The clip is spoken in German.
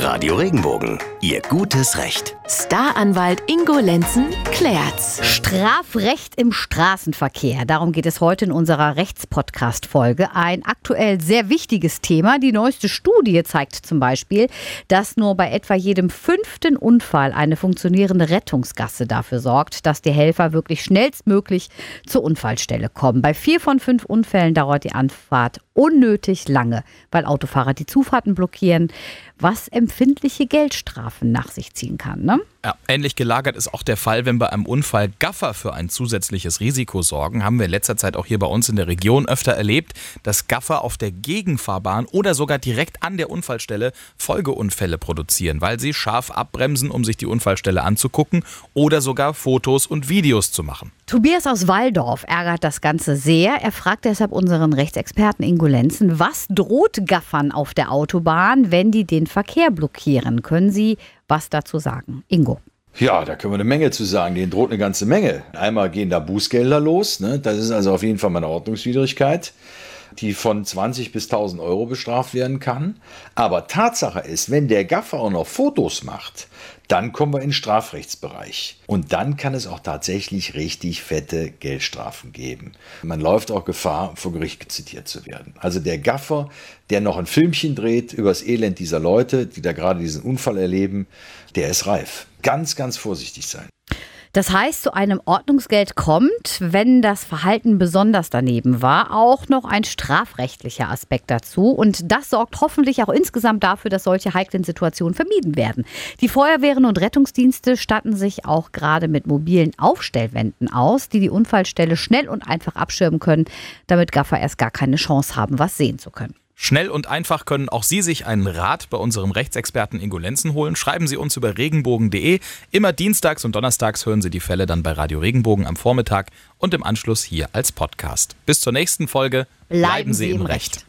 Radio Regenbogen, Ihr gutes Recht. Staranwalt Ingo Lenzen klärt's. Strafrecht im Straßenverkehr. Darum geht es heute in unserer Rechtspodcast-Folge. Ein aktuell sehr wichtiges Thema. Die neueste Studie zeigt zum Beispiel, dass nur bei etwa jedem fünften Unfall eine funktionierende Rettungsgasse dafür sorgt, dass die Helfer wirklich schnellstmöglich zur Unfallstelle kommen. Bei vier von fünf Unfällen dauert die Anfahrt unnötig lange, weil Autofahrer die Zufahrten blockieren, was empfindliche Geldstrafen nach sich ziehen kann. Ne? Ja, ähnlich gelagert ist auch der Fall, wenn bei einem Unfall Gaffer für ein zusätzliches Risiko sorgen. Haben wir in letzter Zeit auch hier bei uns in der Region öfter erlebt, dass Gaffer auf der Gegenfahrbahn oder sogar direkt an der Unfallstelle Folgeunfälle produzieren, weil sie scharf abbremsen, um sich die Unfallstelle anzugucken oder sogar Fotos und Videos zu machen. Tobias aus Waldorf ärgert das Ganze sehr. Er fragt deshalb unseren Rechtsexperten Ingo Lenzen, was droht Gaffern auf der Autobahn, wenn die den Verkehr blockieren? Können Sie was dazu sagen? Ingo. Ja, da können wir eine Menge zu sagen. Denen droht eine ganze Menge. Einmal gehen da Bußgelder los. Ne? Das ist also auf jeden Fall mal eine Ordnungswidrigkeit, die von 20 bis 1000 Euro bestraft werden kann. Aber Tatsache ist, wenn der Gaffer auch noch Fotos macht, dann kommen wir in den Strafrechtsbereich. Und dann kann es auch tatsächlich richtig fette Geldstrafen geben. Man läuft auch Gefahr, vor Gericht zitiert zu werden. Also der Gaffer, der noch ein Filmchen dreht über das Elend dieser Leute, die da gerade diesen Unfall erleben, der ist reif. Ganz, ganz vorsichtig sein. Das heißt, zu einem Ordnungsgeld kommt, wenn das Verhalten besonders daneben war, auch noch ein strafrechtlicher Aspekt dazu. Und das sorgt hoffentlich auch insgesamt dafür, dass solche heiklen Situationen vermieden werden. Die Feuerwehren und Rettungsdienste statten sich auch gerade mit mobilen Aufstellwänden aus, die die Unfallstelle schnell und einfach abschirmen können, damit Gaffer erst gar keine Chance haben, was sehen zu können. Schnell und einfach können auch Sie sich einen Rat bei unserem Rechtsexperten Ingo Lenzen holen. Schreiben Sie uns über regenbogen.de. Immer dienstags und donnerstags hören Sie die Fälle dann bei Radio Regenbogen am Vormittag und im Anschluss hier als Podcast. Bis zur nächsten Folge. Bleiben, Bleiben Sie im Recht. Recht.